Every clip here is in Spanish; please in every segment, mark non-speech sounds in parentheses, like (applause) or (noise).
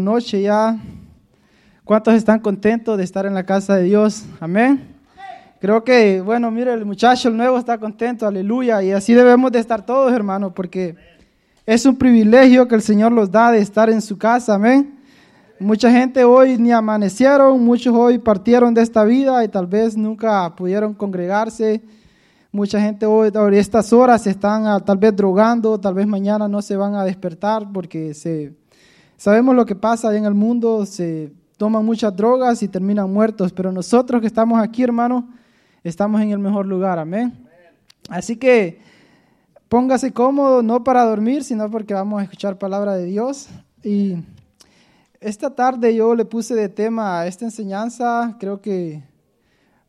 noche ya. ¿Cuántos están contentos de estar en la casa de Dios? Amén. Creo que, bueno, mire, el muchacho, el nuevo está contento, aleluya. Y así debemos de estar todos, hermanos, porque es un privilegio que el Señor los da de estar en su casa, amén. Mucha gente hoy ni amanecieron, muchos hoy partieron de esta vida y tal vez nunca pudieron congregarse. Mucha gente hoy, a estas horas están ah, tal vez drogando, tal vez mañana no se van a despertar porque se Sabemos lo que pasa en el mundo, se toman muchas drogas y terminan muertos, pero nosotros que estamos aquí, hermano, estamos en el mejor lugar, amén. Así que póngase cómodo, no para dormir, sino porque vamos a escuchar palabra de Dios. Y esta tarde yo le puse de tema a esta enseñanza, creo que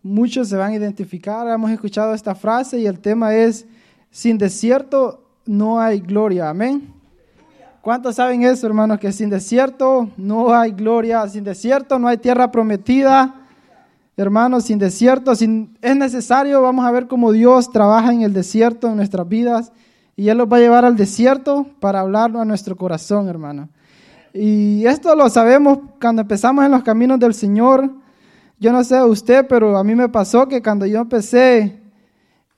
muchos se van a identificar, hemos escuchado esta frase y el tema es, sin desierto no hay gloria, amén. ¿Cuántos saben eso, hermanos? Que sin desierto no hay gloria, sin desierto no hay tierra prometida. Hermanos, sin desierto, sin, es necesario, vamos a ver cómo Dios trabaja en el desierto en nuestras vidas y Él los va a llevar al desierto para hablarlo a nuestro corazón, hermano. Y esto lo sabemos cuando empezamos en los caminos del Señor. Yo no sé usted, pero a mí me pasó que cuando yo empecé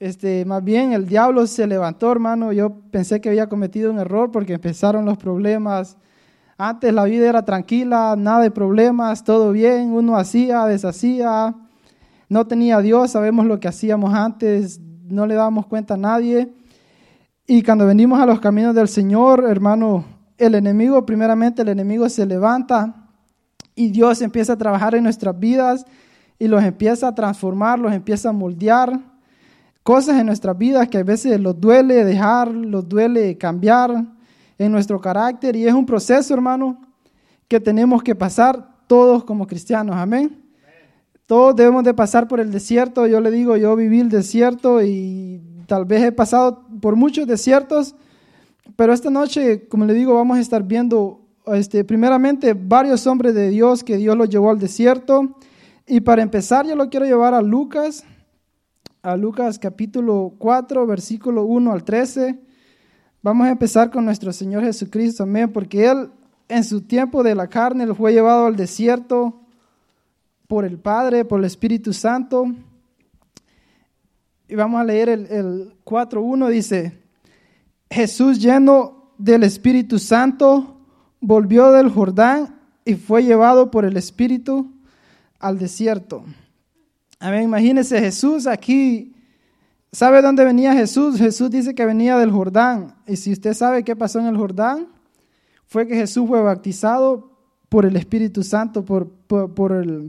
este, más bien el diablo se levantó, hermano. Yo pensé que había cometido un error porque empezaron los problemas. Antes la vida era tranquila, nada de problemas, todo bien, uno hacía, deshacía, no tenía Dios, sabemos lo que hacíamos antes, no le dábamos cuenta a nadie. Y cuando venimos a los caminos del Señor, hermano, el enemigo, primeramente el enemigo se levanta y Dios empieza a trabajar en nuestras vidas y los empieza a transformar, los empieza a moldear cosas en nuestras vidas que a veces los duele dejar, los duele cambiar en nuestro carácter y es un proceso, hermano, que tenemos que pasar todos como cristianos, amén. Todos debemos de pasar por el desierto, yo le digo, yo viví el desierto y tal vez he pasado por muchos desiertos, pero esta noche, como le digo, vamos a estar viendo este, primeramente varios hombres de Dios que Dios los llevó al desierto. Y para empezar, yo lo quiero llevar a Lucas, a Lucas capítulo 4, versículo 1 al 13. Vamos a empezar con nuestro Señor Jesucristo, amén, porque Él en su tiempo de la carne fue llevado al desierto por el Padre, por el Espíritu Santo. Y vamos a leer el, el 4.1, dice, Jesús lleno del Espíritu Santo volvió del Jordán y fue llevado por el Espíritu al desierto Amén. Imagínese Jesús aquí. ¿Sabe dónde venía Jesús? Jesús dice que venía del Jordán. Y si usted sabe qué pasó en el Jordán, fue que Jesús fue bautizado por el Espíritu Santo, por, por,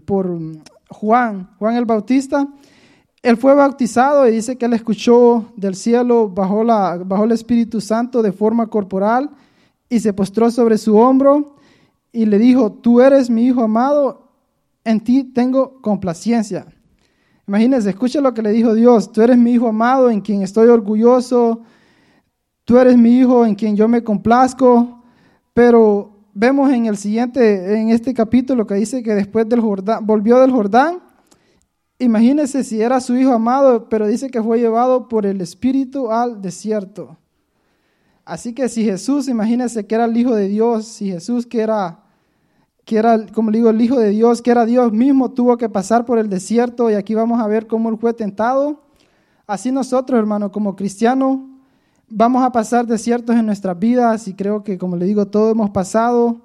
por Juan, Juan el Bautista. Él fue bautizado y dice que él escuchó del cielo, bajo, la, bajo el Espíritu Santo de forma corporal y se postró sobre su hombro y le dijo, tú eres mi hijo amado, en ti tengo complacencia. Imagínense, escucha lo que le dijo Dios. Tú eres mi hijo amado en quien estoy orgulloso. Tú eres mi hijo en quien yo me complazco. Pero vemos en el siguiente, en este capítulo que dice que después del Jordán, volvió del Jordán. Imagínense si era su hijo amado, pero dice que fue llevado por el Espíritu al desierto. Así que si Jesús, imagínense que era el Hijo de Dios, si Jesús que era que era, como le digo, el Hijo de Dios, que era Dios mismo, tuvo que pasar por el desierto y aquí vamos a ver cómo él fue tentado. Así nosotros, hermano, como cristianos, vamos a pasar desiertos en nuestras vidas y creo que, como le digo, todos hemos pasado.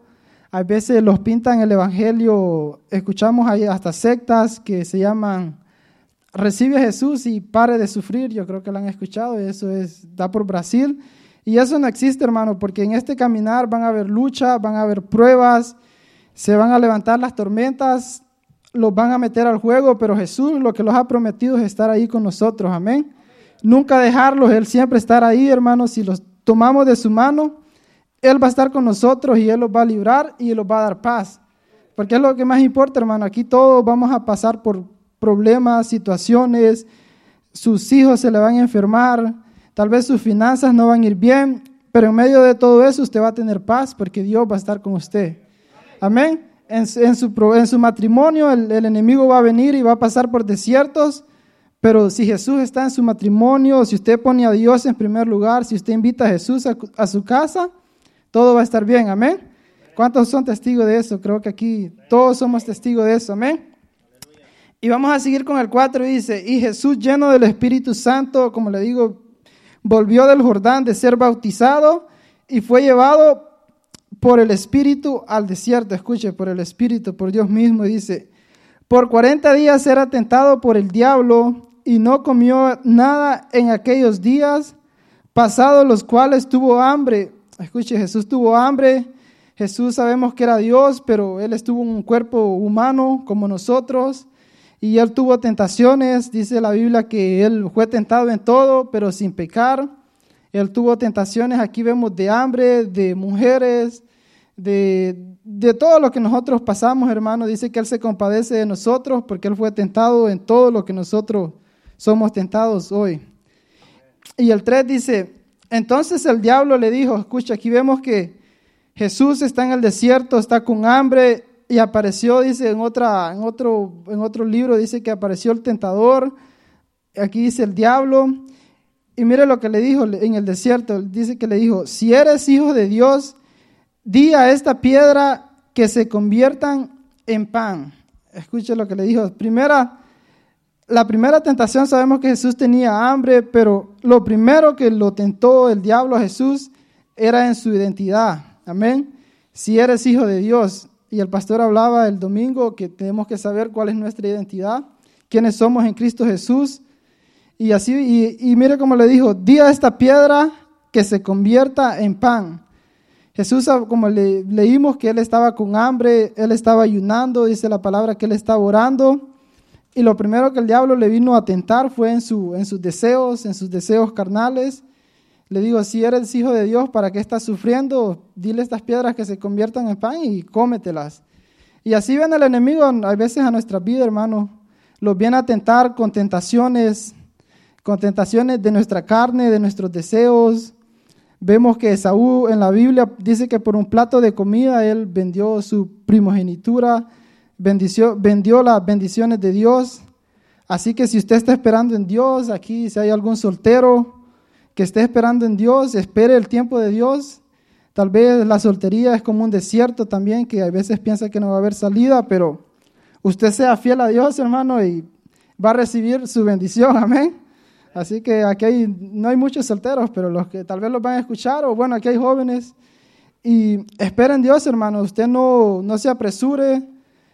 A veces los pintan el Evangelio, escuchamos ahí hasta sectas que se llaman Recibe a Jesús y pare de sufrir. Yo creo que lo han escuchado, eso es, da por Brasil. Y eso no existe, hermano, porque en este caminar van a haber lucha, van a haber pruebas, se van a levantar las tormentas, los van a meter al juego, pero Jesús lo que los ha prometido es estar ahí con nosotros, amén. Nunca dejarlos, Él siempre estar ahí, hermanos, si los tomamos de su mano, Él va a estar con nosotros y Él los va a librar y los va a dar paz. Porque es lo que más importa, hermano. Aquí todos vamos a pasar por problemas, situaciones, sus hijos se le van a enfermar, tal vez sus finanzas no van a ir bien, pero en medio de todo eso usted va a tener paz porque Dios va a estar con usted. Amén. En, su, en su, matrimonio el, enemigo va a venir y va a pasar por desiertos, pero si Jesús está en su matrimonio, si usted pone a Dios en primer lugar, si usted invita a Jesús a, su casa, todo va a estar bien. Amén. ¿Cuántos son testigos de eso? Creo que aquí todos somos testigos de eso. Amén. Y vamos a seguir con el 4. Dice, y Jesús lleno del Espíritu Santo, como le digo, volvió del Jordán de ser bautizado y fue llevado por el Espíritu al desierto. Escuche, por el Espíritu, por Dios mismo. dice, por 40 días era tentado por el diablo y no comió nada en aquellos días, pasados los cuales tuvo hambre. Escuche, Jesús tuvo hambre Jesús sabemos que era Dios, pero Él estuvo en un cuerpo humano como nosotros y Él tuvo tentaciones. Dice la Biblia que Él fue tentado en todo, pero sin pecar. Él tuvo tentaciones, aquí vemos de hambre, de mujeres, de, de todo lo que nosotros pasamos, hermano. Dice que Él se compadece de nosotros porque Él fue tentado en todo lo que nosotros somos tentados hoy. Y el 3 dice, entonces el diablo le dijo, escucha, aquí vemos que Jesús está en el desierto, está con hambre y apareció, dice en, otra, en, otro, en otro libro, dice que apareció el tentador, aquí dice el diablo, y mire lo que le dijo en el desierto, dice que le dijo, si eres hijo de Dios, di a esta piedra que se conviertan en pan. Escuche lo que le dijo. Primera, la primera tentación sabemos que Jesús tenía hambre, pero lo primero que lo tentó el diablo a Jesús era en su identidad. Amén. Si eres hijo de Dios, y el pastor hablaba el domingo que tenemos que saber cuál es nuestra identidad, quiénes somos en Cristo Jesús. Y así, y, mire como le dijo, di a esta piedra que se convierta en pan. Jesús, como le, leímos que él estaba con hambre, él estaba ayunando, dice la palabra que él estaba orando. Y lo primero que el diablo le vino a tentar fue en, su, en sus deseos, en sus deseos carnales. Le digo, si eres hijo de Dios, ¿para qué estás sufriendo? Dile estas piedras que se conviertan en pan y cómetelas. Y así viene el enemigo a veces a nuestra vida, hermano. Los viene a tentar con tentaciones, con tentaciones de nuestra carne, de nuestros deseos. Vemos que Saúl en la Biblia dice que por un plato de comida él vendió su primogenitura, vendió las bendiciones de Dios. Así que si usted está esperando en Dios, aquí si hay algún soltero, que esté esperando en Dios, espere el tiempo de Dios. Tal vez la soltería es como un desierto también, que a veces piensa que no va a haber salida, pero usted sea fiel a Dios, hermano, y va a recibir su bendición, amén. Así que aquí no hay muchos solteros, pero los que tal vez los van a escuchar, o bueno, aquí hay jóvenes. Y esperen Dios, hermano, usted no, no se apresure,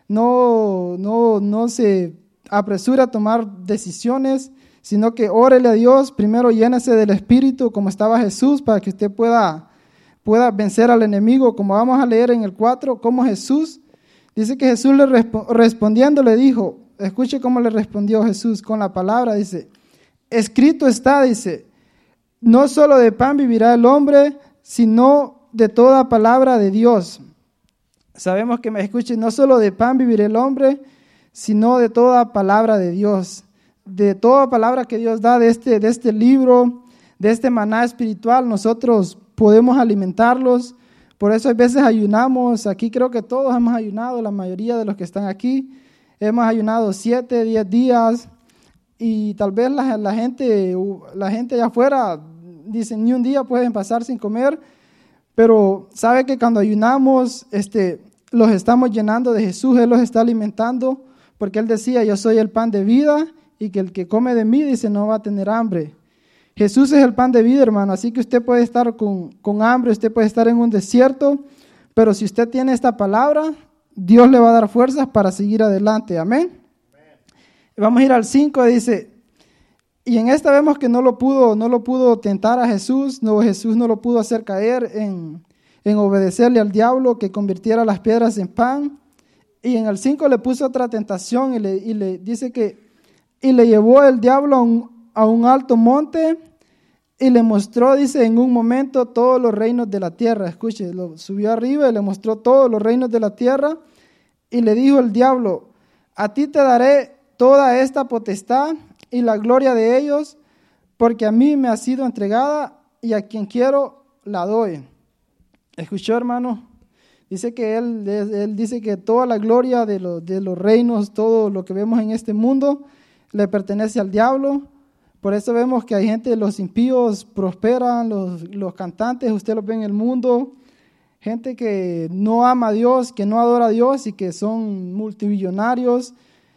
no, no, no se apresure a tomar decisiones sino que órele a Dios, primero llénese del Espíritu como estaba Jesús para que usted pueda, pueda vencer al enemigo, como vamos a leer en el 4, como Jesús, dice que Jesús le respondiendo le dijo, escuche cómo le respondió Jesús con la palabra, dice, escrito está, dice, no solo de pan vivirá el hombre, sino de toda palabra de Dios. Sabemos que me escuche, no solo de pan vivirá el hombre, sino de toda palabra de Dios de toda palabra que Dios da de este, de este libro, de este maná espiritual, nosotros podemos alimentarlos. Por eso a veces ayunamos. Aquí creo que todos hemos ayunado, la mayoría de los que están aquí. Hemos ayunado siete, diez días. Y tal vez la, gente, la gente allá afuera dice, ni un día pueden pasar sin comer. Pero sabe que cuando ayunamos, este, los estamos llenando de Jesús, Él los está alimentando, porque Él decía, yo soy el pan de vida y que el que come de mí, dice, no va a tener hambre. Jesús es el pan de vida, hermano, así que usted puede estar con, con hambre, usted puede estar en un desierto, pero si usted tiene esta palabra, Dios le va a dar fuerzas para seguir adelante. Amén. Vamos a ir al 5, dice, y en esta vemos que no lo pudo, no lo pudo tentar a Jesús, no, Jesús no lo pudo hacer caer en, en obedecerle al diablo que convirtiera las piedras en pan. Y en el 5 le puso otra tentación y le, y le dice que y le llevó el diablo a un, alto monte y le mostró, dice, en un momento todos los reinos de la tierra. Escuche, lo subió arriba y le mostró todos los reinos de la tierra y le dijo el diablo, a ti te daré toda esta potestad y la gloria de ellos, porque a mí me ha sido entregada y a quien quiero la doy. ¿Escuchó, hermano? Dice que él, él dice que toda la gloria de, de los reinos, todo lo que vemos en este mundo, le pertenece al diablo. Por eso vemos que hay gente, los impíos prosperan, los, los cantantes, usted los ve en el mundo, gente que no ama a Dios, que no adora a Dios y que son multimillonarios,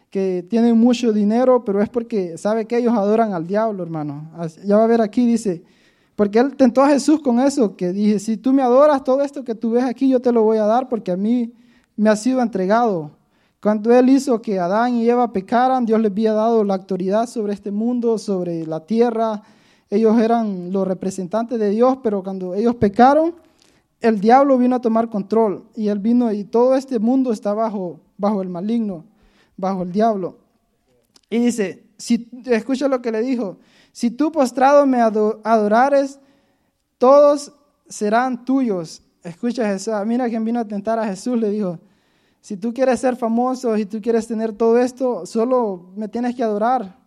que tienen mucho dinero, pero es porque sabe que ellos adoran al diablo, hermano. Ya va a ver aquí, dice, porque él tentó a Jesús con eso, que dije, si tú me adoras, todo esto que tú ves aquí, yo te lo voy a dar porque a mí me ha sido entregado. Cuando Él hizo que Adán y Eva pecaran, Dios les había dado la autoridad sobre este mundo, sobre la tierra. Ellos eran los representantes de Dios, pero cuando ellos pecaron, el diablo vino a tomar control y él vino y todo este mundo está bajo, bajo el maligno, bajo el diablo. Y dice, si escucha lo que le dijo, si tú postrado me adorares, todos serán tuyos. Escucha Jesús, mira quien vino a tentar a Jesús, le dijo, si tú quieres ser famoso y tú quieres tener todo esto, solo me tienes que adorar.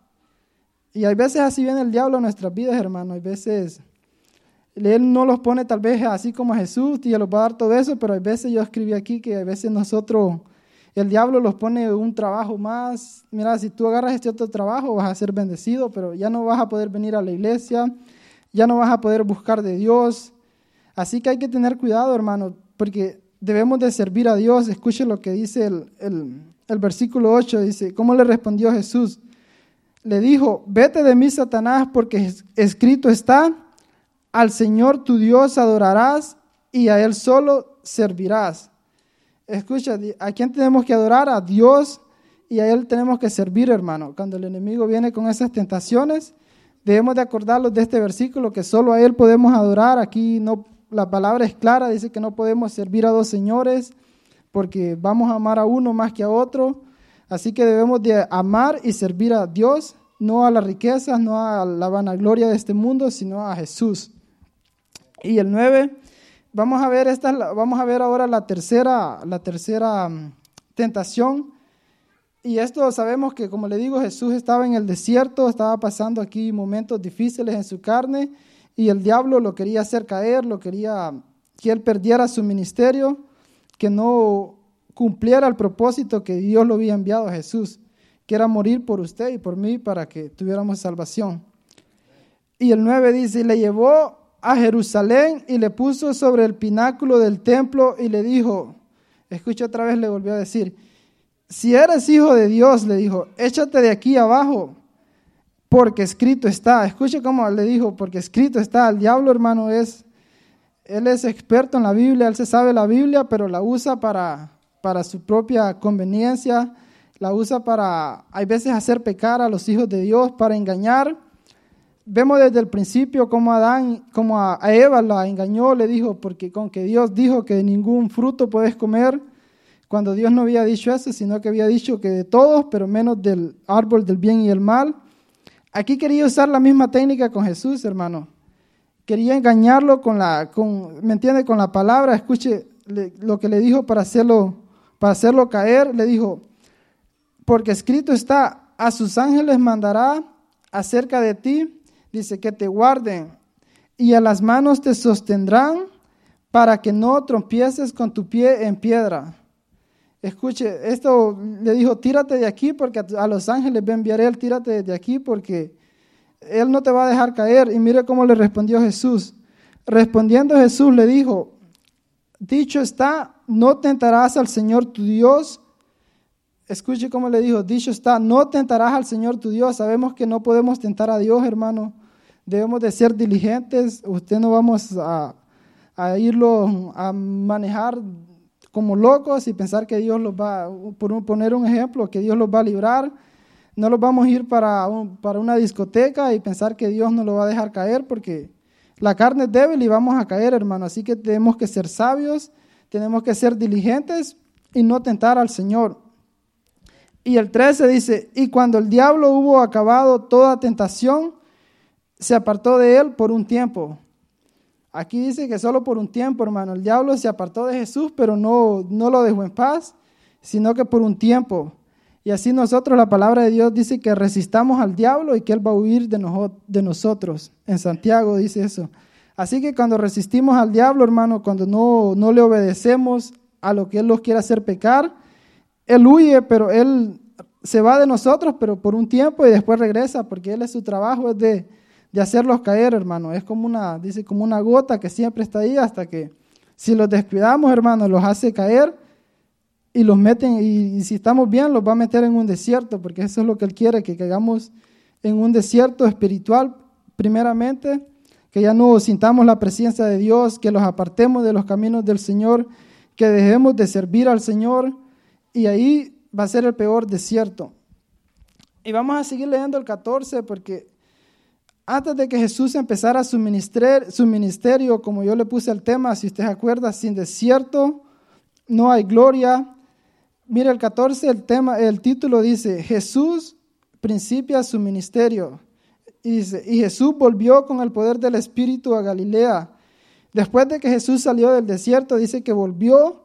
Y hay veces así viene el diablo a nuestras vidas, hermano. Hay veces él no los pone tal vez así como a Jesús y los va a dar todo eso, pero hay veces yo escribí aquí que a veces nosotros, el diablo los pone un trabajo más. Mira, si tú agarras este otro trabajo vas a ser bendecido, pero ya no vas a poder venir a la iglesia, ya no vas a poder buscar de Dios. Así que hay que tener cuidado, hermano, porque debemos de servir a Dios. Escuche lo que dice el, el, versículo 8, dice, ¿cómo le respondió Jesús? Le dijo, vete de mí, Satanás, porque escrito está, al Señor tu Dios adorarás y a Él solo servirás. Escucha, ¿a quién tenemos que adorar? A Dios y a Él tenemos que servir, hermano. Cuando el enemigo viene con esas tentaciones, debemos de acordarnos de este versículo, que solo a Él podemos adorar. Aquí no la palabra es clara, dice que no podemos servir a dos señores porque vamos a amar a uno más que a otro. Así que debemos de amar y servir a Dios, no a las riquezas, no a la vanagloria de este mundo, sino a Jesús. Y el 9, vamos a ver esta, vamos a ver ahora la tercera, la tercera mm, tentación. Y esto sabemos que, como le digo, Jesús estaba en el desierto, estaba pasando aquí momentos difíciles en su carne y el diablo lo quería hacer caer, lo quería que él perdiera su ministerio, que no cumpliera el propósito que Dios lo había enviado a Jesús, que era morir por usted y por mí para que tuviéramos salvación. Y el 9 dice, y le llevó a Jerusalén y le puso sobre el pináculo del templo y le dijo, escucha otra vez, le volvió a decir, si eres hijo de Dios, le dijo, échate de aquí abajo, porque escrito está. Escuche cómo le dijo, porque escrito está. El diablo, hermano, es, él es experto en la Biblia, él se sabe la Biblia, pero la usa para, para su propia conveniencia, la usa para, hay veces, hacer pecar a los hijos de Dios, para engañar. Vemos desde el principio cómo Adán, como a Eva la engañó, le dijo, porque con que Dios dijo que ningún fruto puedes comer, cuando Dios no había dicho eso, sino que había dicho que de todos, pero menos del árbol del bien y el mal. Aquí quería usar la misma técnica con Jesús, hermano. Quería engañarlo con la, con, ¿me entiende? Con la palabra. Escuche lo que le dijo para hacerlo, para hacerlo caer. Le dijo, porque escrito está, a sus ángeles mandará acerca de ti, dice que te guarden y a las manos te sostendrán para que no trompieces con tu pie en piedra. Escuche, esto le dijo, tírate de aquí porque a los ángeles a enviaré él, tírate de aquí porque él no te va a dejar caer. Y mire cómo le respondió Jesús. Respondiendo Jesús le dijo, dicho está, no tentarás al Señor tu Dios. Escuche cómo le dijo, dicho está, no tentarás al Señor tu Dios. Sabemos que no podemos tentar a Dios, hermano. Debemos de ser diligentes. Usted no vamos a, irlo a manejar como locos y pensar que Dios los va, por poner un ejemplo, que Dios los va a librar. No los vamos a ir para, para una discoteca y pensar que Dios nos lo va a dejar caer porque la carne es débil y vamos a caer, hermano. Así que tenemos que ser sabios, tenemos que ser diligentes y no tentar al Señor. Y el 13 dice, y cuando el diablo hubo acabado toda tentación, se apartó de él por un tiempo. Aquí dice que solo por un tiempo, hermano. El diablo se apartó de Jesús, pero no, no lo dejó en paz, sino que por un tiempo. Y así nosotros, la palabra de Dios dice que resistamos al diablo y que Él va a huir de, de nosotros. En Santiago dice eso. Así que cuando resistimos al diablo, hermano, cuando no, no le obedecemos a lo que Él nos quiere hacer pecar, Él huye, pero Él se va de nosotros, pero por un tiempo y después regresa, porque Él es su trabajo, es de de hacerlos caer, hermano. Es como una, dice, como una gota que siempre está ahí hasta que Si los descuidamos, hermanos, los hace caer y los meten, y, si estamos bien, los va a meter en un desierto, porque eso es lo que Él quiere, que caigamos en un desierto espiritual, primeramente, que ya no sintamos la presencia de Dios, que los apartemos de los caminos del Señor, que dejemos de servir al Señor, y ahí va a ser el peor desierto. Y vamos a seguir leyendo el 14 porque antes de que Jesús empezara su ministerio, su ministerio, como yo le puse el tema, si usted se acuerda, sin desierto no hay gloria. Mira el 14, el tema, el título dice, Jesús principia su ministerio. Y dice, y Jesús volvió con el poder del Espíritu a Galilea. Después de que Jesús salió del desierto, dice que volvió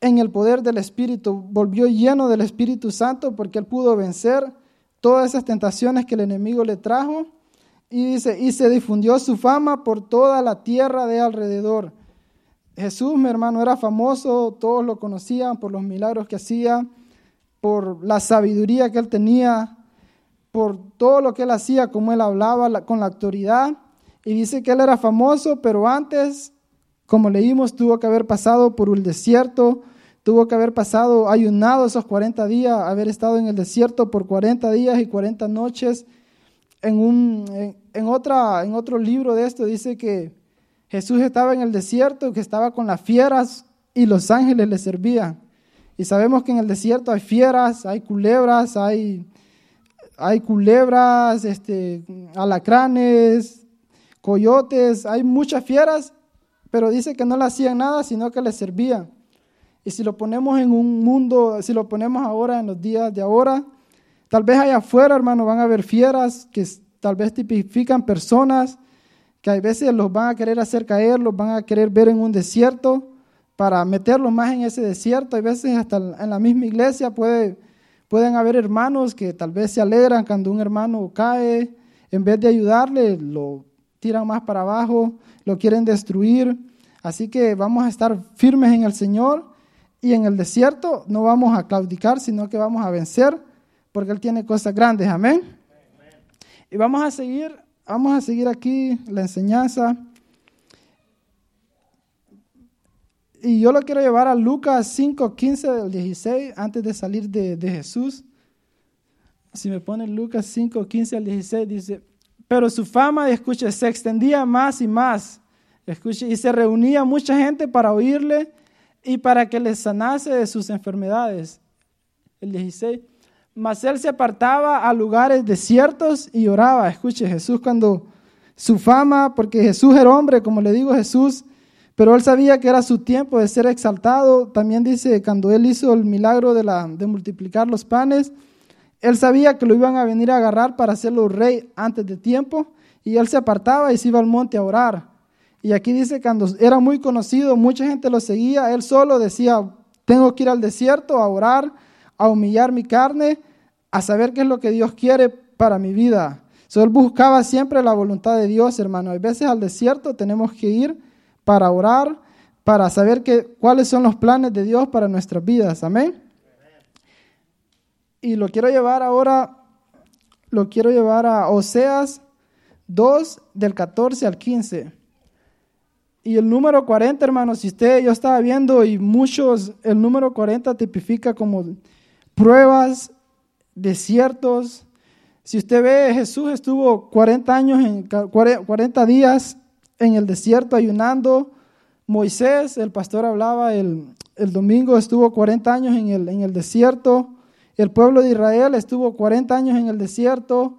en el poder del Espíritu, volvió lleno del Espíritu Santo porque él pudo vencer todas esas tentaciones que el enemigo le trajo. Y dice, y se difundió su fama por toda la tierra de alrededor. Jesús, mi hermano, era famoso, todos lo conocían por los milagros que hacía, por la sabiduría que él tenía, por todo lo que él hacía, como él hablaba con la autoridad. Y dice que él era famoso, pero antes, como leímos, tuvo que haber pasado por un desierto, tuvo que haber pasado, ayunado esos 40 días, haber estado en el desierto por 40 días y 40 noches. En, un, en, otra, en otro libro de esto dice que Jesús estaba en el desierto, que estaba con las fieras y los ángeles le servían. Y sabemos que en el desierto hay fieras, hay culebras, hay, hay culebras, este, alacranes, coyotes, hay muchas fieras, pero dice que no le hacían nada, sino que le servían. Y si lo ponemos en un mundo, si lo ponemos ahora en los días de ahora, tal vez allá afuera, hermano, van a haber fieras que tal vez tipifican personas que a veces los van a querer hacer caer, los van a querer ver en un desierto para meterlos más en ese desierto. Hay veces hasta en la misma iglesia puede, pueden haber hermanos que tal vez se alegran cuando un hermano cae, en vez de ayudarle, lo tiran más para abajo, lo quieren destruir. Así que vamos a estar firmes en el Señor y en el desierto no vamos a claudicar, sino que vamos a vencer, porque Él tiene cosas grandes. Amén. Y vamos a seguir, vamos a seguir aquí la enseñanza. Y yo lo quiero llevar a Lucas 5, 15 del 16, antes de salir de, de Jesús. Si me pone Lucas 5, 15 al 16, dice, pero su fama, escuche, se extendía más y más. Escuche, y se reunía mucha gente para oírle y para que les sanase de sus enfermedades. El 16. Mas él se apartaba a lugares desiertos y oraba. Escuche, Jesús cuando su fama, porque Jesús era hombre, como le digo Jesús, pero él sabía que era su tiempo de ser exaltado. También dice, cuando él hizo el milagro de, la, de multiplicar los panes, él sabía que lo iban a venir a agarrar para hacerlo rey antes de tiempo, y él se apartaba y se iba al monte a orar. Y aquí dice, cuando era muy conocido, mucha gente lo seguía, él solo decía, tengo que ir al desierto a orar, a humillar mi carne, a saber qué es lo que Dios quiere para mi vida. So, él buscaba siempre la voluntad de Dios, hermano. Hay veces al desierto tenemos que ir para orar, para saber que, cuáles son los planes de Dios para nuestras vidas. Amén. Y lo quiero llevar ahora, lo quiero llevar a Oseas 2 del 14 al 15. Y el número 40, hermanos, si usted, yo estaba viendo y muchos, el número 40 tipifica como pruebas, desiertos. Si usted ve, Jesús estuvo 40 años, en, 40 días en el desierto ayunando. Moisés, el pastor hablaba el, el domingo, estuvo 40 años en el, en el desierto. El pueblo de Israel estuvo 40 años en el desierto.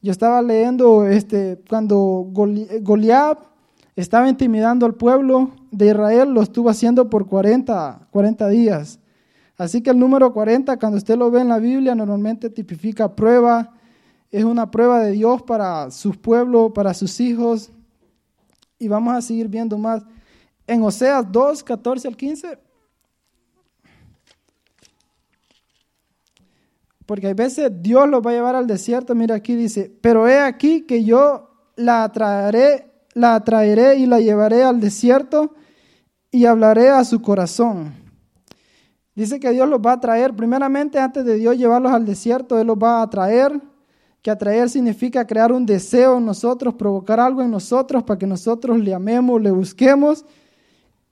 Yo estaba leyendo este, cuando Goliat estaba intimidando al pueblo de Israel, lo estuvo haciendo por 40, 40 días. Así que el número 40, cuando usted lo ve en la Biblia, normalmente tipifica prueba, es una prueba de Dios para su pueblo, para sus hijos. Y vamos a seguir viendo más. En Oseas 2, 14 al 15. Porque a veces Dios los va a llevar al desierto. Mira aquí dice, pero he aquí que yo la traeré la traeré y la llevaré al desierto y hablaré a su corazón. Dice que Dios los va a traer, primeramente antes de Dios llevarlos al desierto, Él los va a traer, que atraer significa crear un deseo en nosotros, provocar algo en nosotros para que nosotros le amemos, le busquemos.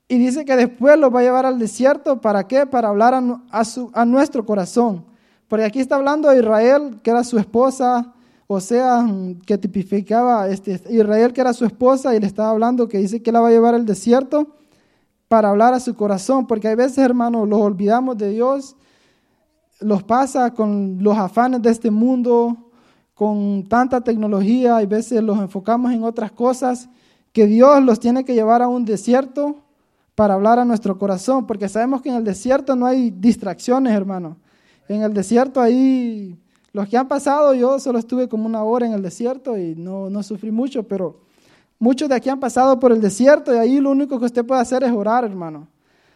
Y dice que después los va a llevar al desierto. ¿Para qué? Para hablar a, a nuestro corazón. Porque aquí está hablando de Israel, que era su esposa, o sea, que tipificaba este, Israel, que era su esposa, y le estaba hablando que dice que la va a llevar al desierto para hablar a su corazón. Porque hay veces, hermanos, los olvidamos de Dios, los pasa con los afanes de este mundo, con tanta tecnología, hay veces los enfocamos en otras cosas, que Dios los tiene que llevar a un desierto para hablar a nuestro corazón, porque sabemos que en el desierto no hay distracciones, hermano. En el desierto ahí, los que han pasado, yo solo estuve como una hora en el desierto y no, no sufrí mucho, pero muchos de aquí han pasado por el desierto y ahí lo único que usted puede hacer es orar, hermano.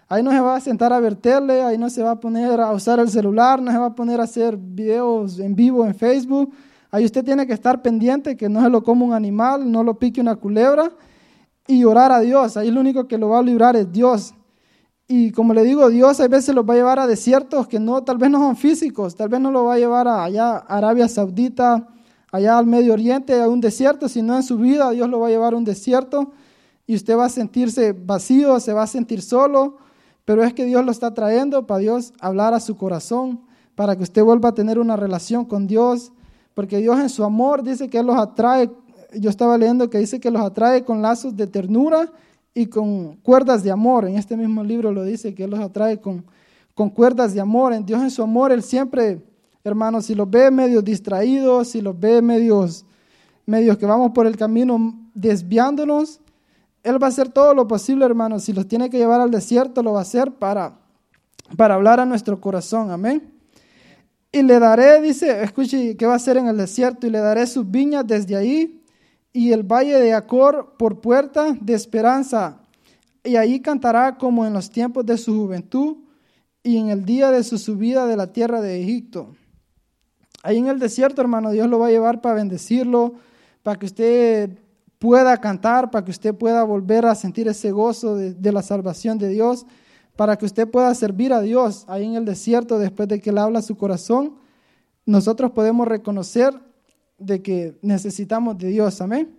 Ahí no se va a sentar a ver tele, ahí no se va a poner a usar el celular, no se va a poner a hacer videos en vivo en Facebook. Ahí usted tiene que estar pendiente que no se lo coma un animal, no lo pique una culebra y orar a Dios. Ahí lo único que lo va a librar es Dios. Y como le digo, Dios a veces los va a llevar a desiertos que no, tal vez no son físicos, tal vez no lo va a llevar a allá a Arabia Saudita, allá al Medio Oriente, a un desierto, sino en su vida Dios lo va a llevar a un desierto y usted va a sentirse vacío, se va a sentir solo, pero es que Dios lo está trayendo para Dios hablar a su corazón, para que usted vuelva a tener una relación con Dios, porque Dios en su amor dice que Él los atrae yo estaba leyendo que dice que los atrae con lazos de ternura y con cuerdas de amor. En este mismo libro lo dice que Él los atrae con, con cuerdas de amor. En Dios en su amor, Él siempre, hermanos, si los ve medio distraídos, si los ve medios, medios que vamos por el camino desviándonos, Él va a hacer todo lo posible, hermanos. Si los tiene que llevar al desierto, lo va a hacer para, para hablar a nuestro corazón. Amén. Y le daré, dice, escuche, ¿qué va a hacer en el desierto? Y le daré sus viñas desde ahí y el valle de Acor por puerta de esperanza. Y ahí cantará como en los tiempos de su juventud y en el día de su subida de la tierra de Egipto. Ahí en el desierto, hermano, Dios lo va a llevar para bendecirlo, para que usted pueda cantar, para que usted pueda volver a sentir ese gozo de, la salvación de Dios, para que usted pueda servir a Dios ahí en el desierto después de que Él habla su corazón. Nosotros podemos reconocer de que necesitamos de Dios, amén.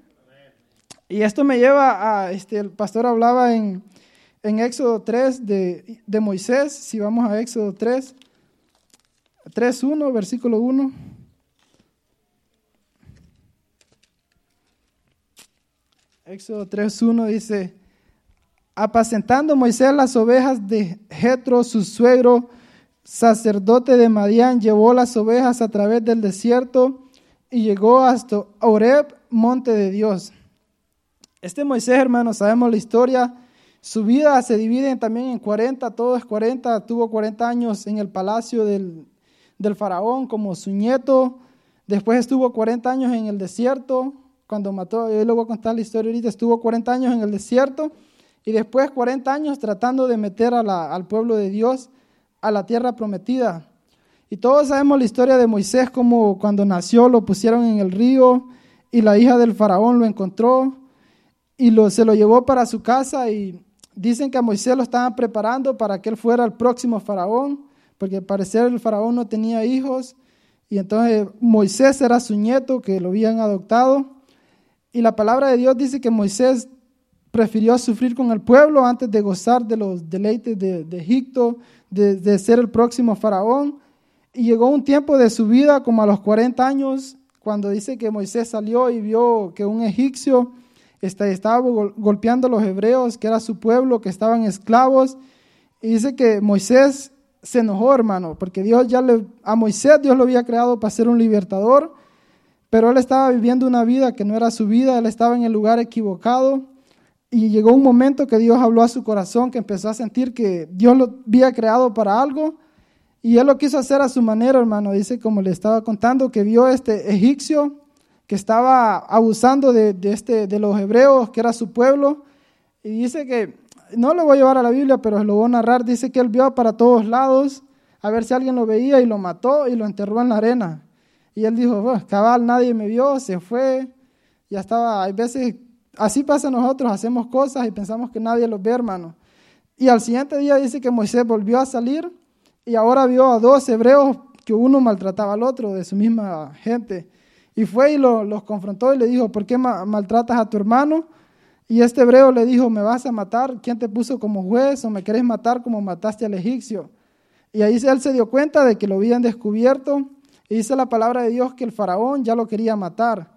Y esto me lleva a, este, el pastor hablaba en, en Éxodo 3 de, de, Moisés, si vamos a Éxodo 3, 3.1, versículo 1. Éxodo 3.1 dice, apacentando Moisés las ovejas de Jetro, su suegro, sacerdote de Madián, llevó las ovejas a través del desierto y llegó hasta Oreb, monte de Dios. Este Moisés, hermano, sabemos la historia. Su vida se divide también en 40, todo es 40. Tuvo 40 años en el palacio del, del faraón como su nieto. Después estuvo 40 años en el desierto. Cuando mató, yo le voy a contar la historia ahorita, estuvo 40 años en el desierto. Y después 40 años tratando de meter al pueblo de Dios a la tierra prometida. Y todos sabemos la historia de Moisés, como cuando nació lo pusieron en el río y la hija del faraón lo encontró y lo, se lo llevó para su casa y dicen que a Moisés lo estaban preparando para que él fuera el próximo faraón, porque al parecer el faraón no tenía hijos y entonces Moisés era su nieto que lo habían adoptado. Y la palabra de Dios dice que Moisés prefirió sufrir con el pueblo antes de gozar de los deleites de, Egipto, de, de ser el próximo faraón. Y llegó un tiempo de su vida, como a los 40 años, cuando dice que Moisés salió y vio que un egipcio estaba golpeando a los hebreos, que era su pueblo, que estaban esclavos. Y dice que Moisés se enojó, hermano, porque Dios ya le, a Moisés Dios lo había creado para ser un libertador, pero él estaba viviendo una vida que no era su vida, él estaba en el lugar equivocado. Y llegó un momento que Dios habló a su corazón, que empezó a sentir que Dios lo había creado para algo y él lo quiso hacer a su manera, hermano. Dice, como le estaba contando, que vio este egipcio que estaba abusando de, este, de los hebreos, que era su pueblo. Y dice que, no lo voy a llevar a la Biblia, pero lo voy a narrar. Dice que él vio para todos lados a ver si alguien lo veía y lo mató y lo enterró en la arena. Y él dijo, cabal, nadie me vio, se fue. Ya estaba, hay veces, así pasa nosotros, hacemos cosas y pensamos que nadie los ve, hermano. Y al siguiente día dice que Moisés volvió a salir y ahora vio a dos hebreos que uno maltrataba al otro de su misma gente. Y fue y los confrontó y le dijo, ¿por qué maltratas a tu hermano? Y este hebreo le dijo, ¿me vas a matar? ¿Quién te puso como juez? ¿O me querés matar como mataste al egipcio? Y ahí él se dio cuenta de que lo habían descubierto. Y dice la palabra de Dios que el faraón ya lo quería matar.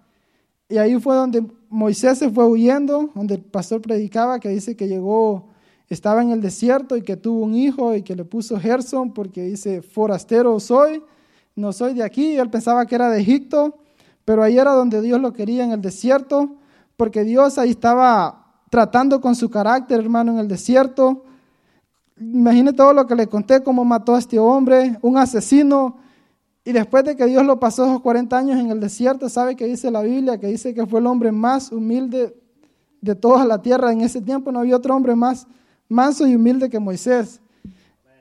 Y ahí fue donde Moisés se fue huyendo, donde el pastor predicaba, que dice que llegó, estaba en el desierto y que tuvo un hijo y que le puso Gerson porque dice, forastero soy, no soy de aquí. Él pensaba que era de Egipto, pero ahí era donde Dios lo quería, en el desierto porque Dios ahí estaba tratando con su carácter, hermano, en el desierto. Imagine todo lo que le conté, cómo mató a este hombre, un asesino. Y después de que Dios lo pasó esos 40 años en el desierto, ¿sabe qué dice la Biblia? Que dice que fue el hombre más humilde de toda la tierra. En ese tiempo no había otro hombre más manso y humilde que Moisés.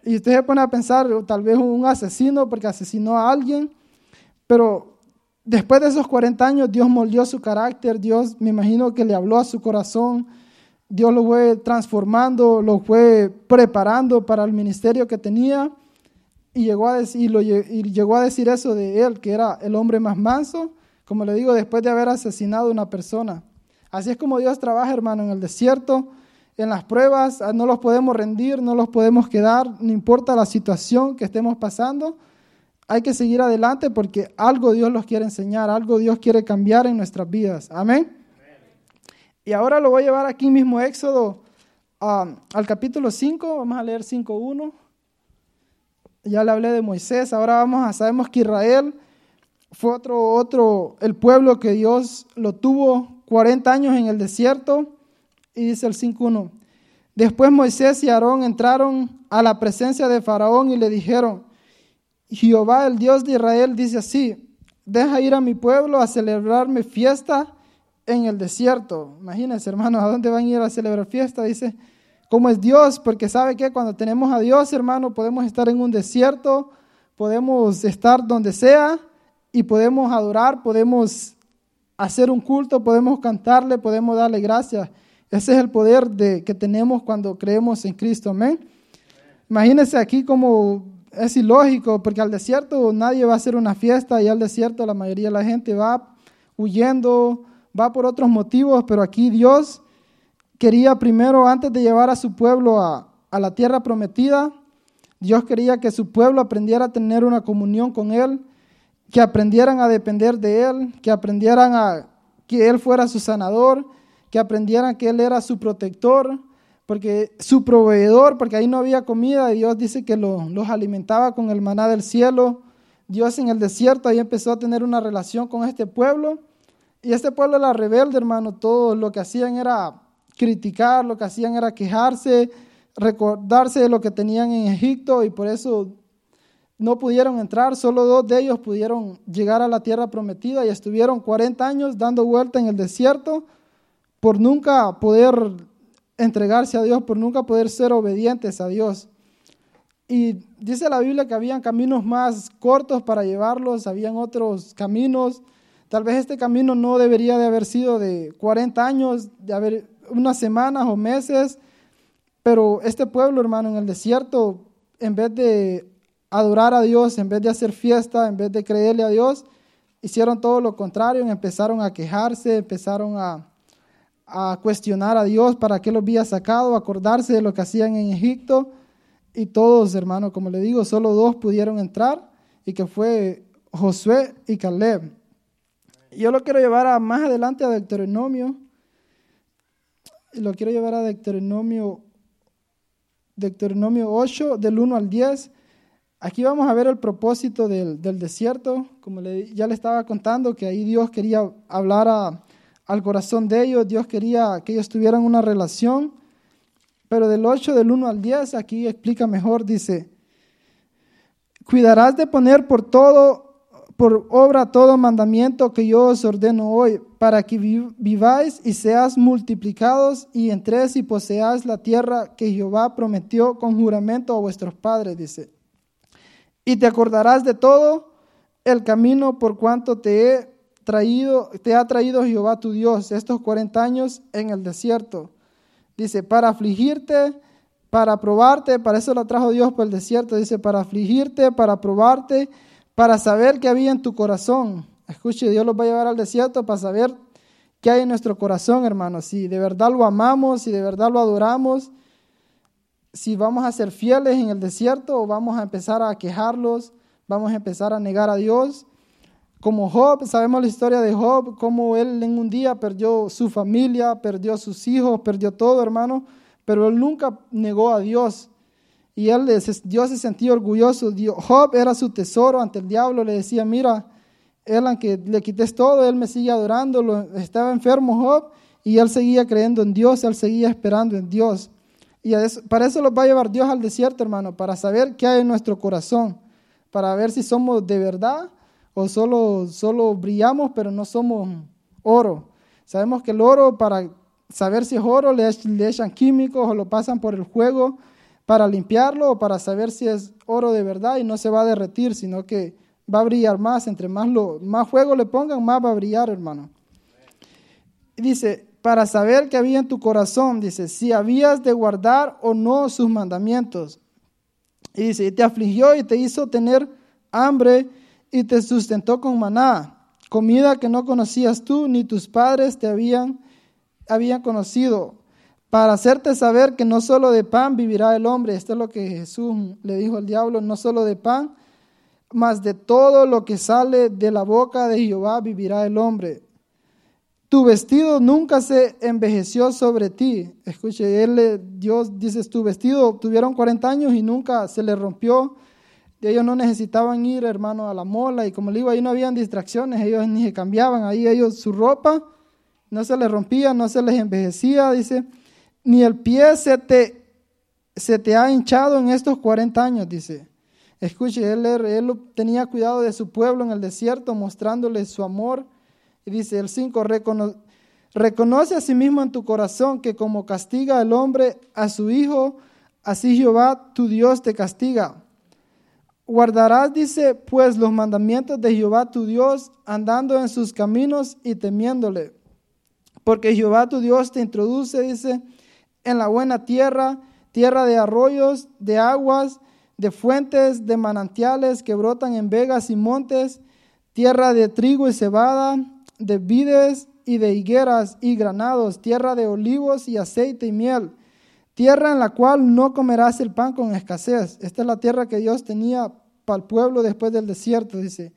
Y usted se pone a pensar, tal vez un asesino porque asesinó a alguien, pero después de esos 40 años, Dios moldeó su carácter, Dios me imagino que le habló a su corazón, Dios lo fue transformando, lo fue preparando para el ministerio que tenía y llegó a decir, y llegó a decir eso de él, que era el hombre más manso, como le digo, después de haber asesinado a una persona. Así es como Dios trabaja, hermano, en el desierto, en las pruebas, no los podemos rendir, no los podemos quedar, no importa la situación que estemos pasando, hay que seguir adelante porque algo Dios los quiere enseñar, algo Dios quiere cambiar en nuestras vidas. Amén. Y ahora lo voy a llevar aquí mismo Éxodo um, al capítulo 5, vamos a leer 5.1. Ya le hablé de Moisés, ahora vamos a, sabemos que Israel fue otro, otro, el pueblo que Dios lo tuvo 40 años en el desierto. Y dice el 5.1, después Moisés y Aarón entraron a la presencia de Faraón y le dijeron, Jehová, el Dios de Israel, dice así, deja ir a mi pueblo a celebrarme fiesta en el desierto. Imagínense, hermanos, ¿a dónde van a ir a celebrar fiesta? Dice, ¿cómo es Dios? Porque sabe que cuando tenemos a Dios, hermano, podemos estar en un desierto, podemos estar donde sea y podemos adorar, podemos hacer un culto, podemos cantarle, podemos darle gracias. Ese es el poder de, que tenemos cuando creemos en Cristo. Amén. Imagínense aquí como es ilógico porque al desierto nadie va a hacer una fiesta y al desierto la mayoría de la gente va huyendo, va por otros motivos, pero aquí Dios quería primero, antes de llevar a su pueblo a, a la tierra prometida, Dios quería que su pueblo aprendiera a tener una comunión con Él, que aprendieran a depender de Él, que aprendieran a que Él fuera su sanador, que aprendieran que Él era su protector, porque su proveedor, porque ahí no había comida, y Dios dice que los alimentaba con el maná del cielo. Dios en el desierto ahí empezó a tener una relación con este pueblo, y este pueblo era rebelde, hermano, todo lo que hacían era criticar, lo que hacían era quejarse, recordarse de lo que tenían en Egipto, y por eso no pudieron entrar, solo dos de ellos pudieron llegar a la tierra prometida y estuvieron 40 años dando vuelta en el desierto por nunca poder entregarse a Dios, por nunca poder ser obedientes a Dios. Y dice la Biblia que habían caminos más cortos para llevarlos, habían otros caminos. Tal vez este camino no debería de haber sido de 40 años, de haber unas semanas o meses, pero este pueblo, hermano, en el desierto, en vez de adorar a Dios, en vez de hacer fiesta, en vez de creerle a Dios, hicieron todo lo contrario, empezaron a quejarse, empezaron a, a cuestionar a Dios para qué los había sacado, acordarse de lo que hacían en Egipto. Y todos, hermano, como le digo, solo dos pudieron entrar y que fue Josué y Caleb. Yo lo quiero llevar a, más adelante a Deuteronomio. Y lo quiero llevar a Deuteronomio, Deuteronomio 8, del 1 al 10. Aquí vamos a ver el propósito del, del desierto. Como le, ya le estaba contando, que ahí Dios quería hablar a, al corazón de ellos. Dios quería que ellos tuvieran una relación. Pero del 8, del 1 al 10, aquí explica mejor, dice, cuidarás de poner por todo, por obra todo mandamiento que yo os ordeno hoy, para que viváis y seas multiplicados y entréis y poseáis la tierra que Jehová prometió con juramento a vuestros padres, dice. Y te acordarás de todo el camino por cuanto te he traído, te ha traído Jehová tu Dios estos 40 años en el desierto. Dice, para afligirte, para probarte, para eso lo trajo Dios por el desierto. Dice, para afligirte, para probarte, para saber qué había en tu corazón. Escuche, Dios los va a llevar al desierto para saber qué hay en nuestro corazón, hermanos. Si de verdad lo amamos, si de verdad lo adoramos, si vamos a ser fieles en el desierto o vamos a empezar a quejarlos, vamos a empezar a negar a Dios. Como Job, sabemos la historia de Job, cómo él en un día perdió su familia, perdió sus hijos, perdió todo, hermano, pero él nunca negó a Dios. Y él, Dios se sentía orgulloso. Job era su tesoro ante el diablo. Le decía, mira, él aunque le quites todo, él me sigue adorando. estaba enfermo Job y él seguía creyendo en Dios, él seguía esperando en Dios. Y para eso los va a llevar Dios al desierto, hermano, para saber qué hay en nuestro corazón, para ver si somos de verdad o solo, solo brillamos, pero no somos oro. Sabemos que el oro, para saber si es oro, le, le echan químicos o lo pasan por el juego para limpiarlo o para saber si es oro de verdad y no se va a derretir, sino que va a brillar más. Entre más, lo, más fuego le pongan, más va a brillar, hermano. Dice, para saber que había en tu corazón, dice, si habías de guardar o no sus mandamientos. Y dice, y te afligió y te hizo tener hambre y te sustentó con maná, comida que no conocías tú ni tus padres te habían, habían conocido para hacerte saber que no solo de pan vivirá el hombre. Esto es lo que Jesús le dijo al diablo, no solo de pan, mas de todo lo que sale de la boca de Jehová vivirá el hombre. Tu vestido nunca se envejeció sobre ti. Escuche, él, Dios dice, tu vestido, tuvieron 40 años y nunca se le rompió. Ellos no necesitaban ir, hermano, a la mola. Y como le digo, ahí no habían distracciones, ellos ni se cambiaban. Ahí ellos, su ropa no se les rompía, no se les envejecía, dice ni el pie se te, se te ha hinchado en estos 40 años, dice. Escuche, él, él, tenía cuidado de su pueblo en el desierto, mostrándole su amor. Y dice el 5, reconoce a sí mismo en tu corazón que como castiga el hombre a su hijo, así Jehová tu Dios te castiga. Guardarás, dice, pues los mandamientos de Jehová tu Dios, andando en sus caminos y temiéndole. Porque Jehová tu Dios te introduce, dice, en la buena tierra, tierra de arroyos, de aguas, de fuentes, de manantiales que brotan en vegas y montes, tierra de trigo y cebada, de vides y de higueras y granados, tierra de olivos y aceite y miel, tierra en la cual no comerás el pan con escasez. Esta es la tierra que Dios tenía para el pueblo después del desierto, dice.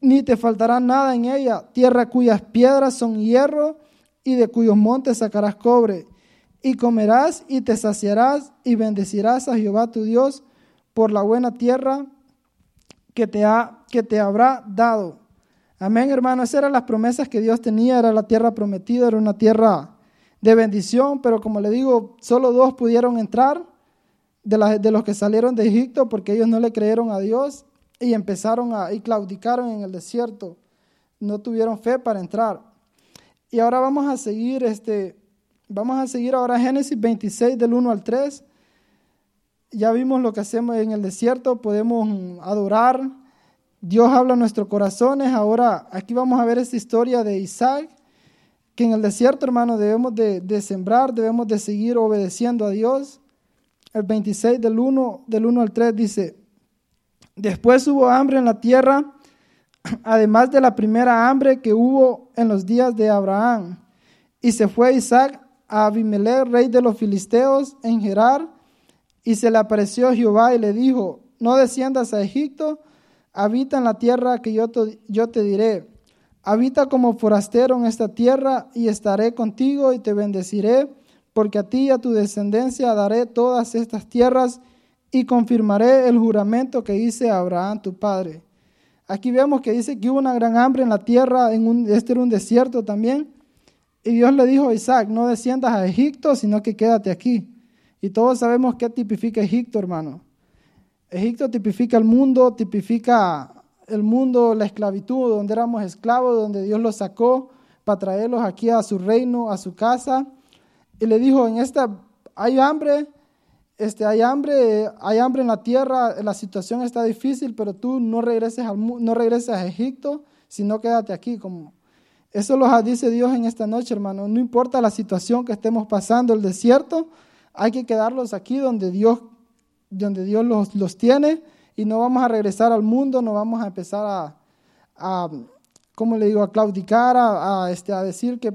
Ni te faltará nada en ella, tierra cuyas piedras son hierro y de cuyos montes sacarás cobre y comerás y te saciarás y bendecirás a Jehová tu Dios por la buena tierra que te, ha, que te habrá dado. Amén, hermano. Esas eran las promesas que Dios tenía, era la tierra prometida, era una tierra de bendición, pero como le digo, solo dos pudieron entrar de, de los que salieron de Egipto porque ellos no le creyeron a Dios y empezaron a, y claudicaron en el desierto. No tuvieron fe para entrar. Y ahora vamos a seguir este, Vamos a seguir ahora Génesis 26 del 1 al 3. Ya vimos lo que hacemos en el desierto, podemos adorar. Dios habla en nuestros corazones. Ahora aquí vamos a ver esta historia de Isaac, que en el desierto, hermano, debemos de, sembrar, debemos de seguir obedeciendo a Dios. El 26 del 1, del 1 al 3 dice, después hubo hambre en la tierra, (clears throat) además de la primera hambre que hubo en los días de Abraham. Y se fue Isaac a Abimelech, rey de los filisteos, en Gerar, y se le apareció Jehová y le dijo, no desciendas a Egipto, habita en la tierra que yo te, yo te diré. Habita como forastero en esta tierra y estaré contigo y te bendeciré, porque a ti y a tu descendencia daré todas estas tierras y confirmaré el juramento que hice a Abraham tu padre. Aquí vemos que dice que hubo una gran hambre en la tierra, en este era un desierto también, y Dios le dijo a Isaac, no desciendas a Egipto, sino que quédate aquí. Y todos sabemos qué tipifica Egipto, hermano. Egipto tipifica el mundo, tipifica el mundo, la esclavitud, donde éramos esclavos, donde Dios los sacó para traerlos aquí a su reino, a su casa. Y le dijo, en esta hay hambre, este, hay hambre, hay hambre en la tierra, la situación está difícil, pero tú no regreses, al, no regreses a Egipto, sino quédate aquí como eso lo dice Dios en esta noche, hermano. No importa la situación que estemos pasando, el desierto, hay que quedarlos aquí donde Dios, donde Dios los, tiene y no vamos a regresar al mundo, no vamos a empezar a, como le digo, a claudicar, a, este, a decir que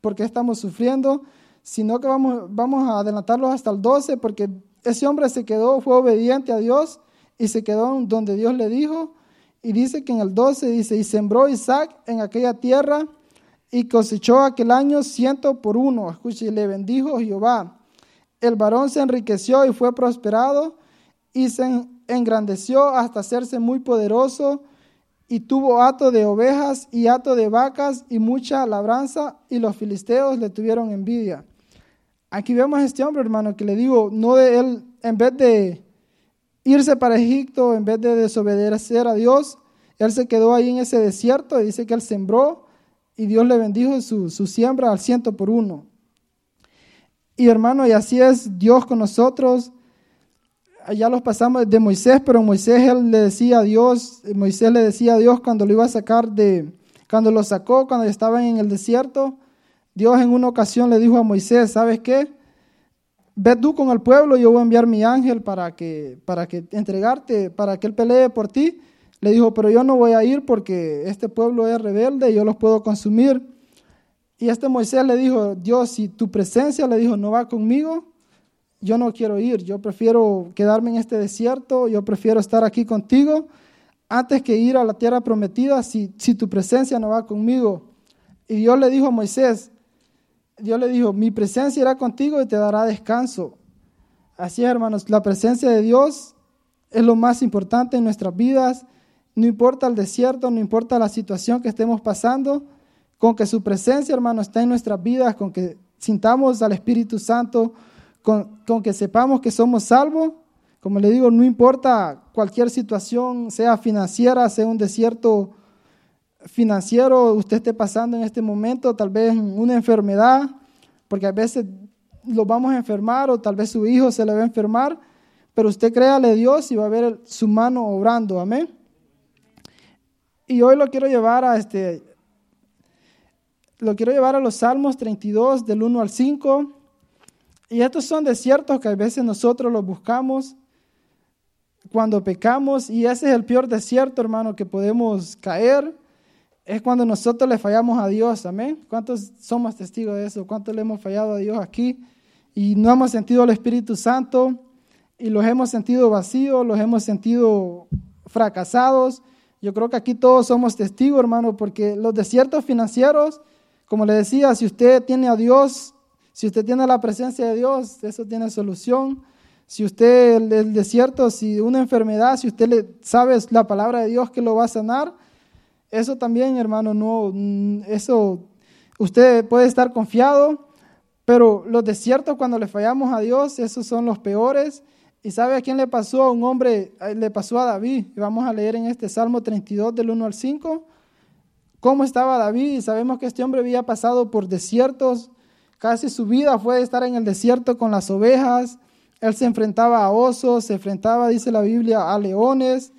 por qué estamos sufriendo, sino que vamos, vamos a adelantarlos hasta el 12, porque ese hombre se quedó, fue obediente a Dios y se quedó donde Dios le dijo. Y dice que en el 12 dice, y sembró Isaac en aquella tierra y cosechó aquel año ciento por uno. Escuche, y le bendijo Jehová. El varón se enriqueció y fue prosperado y se engrandeció hasta hacerse muy poderoso y tuvo hato de ovejas y hato de vacas y mucha labranza y los filisteos le tuvieron envidia. Aquí vemos a este hombre, hermano, que le digo, no de él, en vez de irse para Egipto, en vez de desobedecer a Dios, él se quedó ahí en ese desierto y dice que él sembró y Dios le bendijo su, su siembra al ciento por uno. Y hermano, y así es Dios con nosotros ya los pasamos de Moisés, pero Moisés él le decía a Dios, Moisés le decía a Dios cuando lo iba a sacar de, cuando lo sacó, cuando estaban en el desierto, Dios en una ocasión le dijo a Moisés, ¿sabes qué? Ve tú con el pueblo, yo voy a enviar mi ángel para que, para que entregarte, para que él pelee por ti. Le dijo, pero yo no voy a ir porque este pueblo es rebelde y yo los puedo consumir. Y este Moisés le dijo, Dios, si tu presencia, le dijo, no va conmigo, yo no quiero ir, yo prefiero quedarme en este desierto, yo prefiero estar aquí contigo antes que ir a la tierra prometida si, si tu presencia no va conmigo. Y Dios le dijo a Moisés, Dios le dijo, mi presencia irá contigo y te dará descanso. Así es, hermanos, la presencia de Dios es lo más importante en nuestras vidas. No importa el desierto, no importa la situación que estemos pasando, con que su presencia, hermano, está en nuestras vidas, con que sintamos al Espíritu Santo, con, que sepamos que somos salvos, como le digo, no importa cualquier situación, sea financiera, sea un desierto financiero, usted esté pasando en este momento, tal vez una enfermedad, porque a veces lo vamos a enfermar o tal vez su hijo se le va a enfermar, pero usted créale a Dios y va a ver su mano obrando, amén. Y hoy lo quiero llevar a este, lo quiero llevar a los Salmos 32 del 1 al 5. Y estos son desiertos que a veces nosotros los buscamos cuando pecamos y ese es el peor desierto, hermano, que podemos caer. Es cuando nosotros le fallamos a Dios, amén. ¿Cuántos somos testigos de eso? ¿Cuántos le hemos fallado a Dios aquí? Y no hemos sentido el Espíritu Santo y los hemos sentido vacíos, los hemos sentido fracasados. Yo creo que aquí todos somos testigos, hermano, porque los desiertos financieros, como le decía, si usted tiene a Dios si usted tiene la presencia de Dios, eso tiene solución. Si usted, el, desierto, si una enfermedad, si usted le sabe la palabra de Dios que lo va a sanar, eso también, hermano, no, mm, eso, usted puede estar confiado, pero los desiertos cuando le fallamos a Dios, esos son los peores. ¿Y sabe a quién le pasó? A un hombre, le pasó a David. Y vamos a leer en este Salmo 32 del 1 al 5 cómo estaba David. Y sabemos que este hombre había pasado por desiertos, Casi su vida fue estar en el desierto con las ovejas. Él se enfrentaba a osos, se enfrentaba, dice la Biblia, a leones.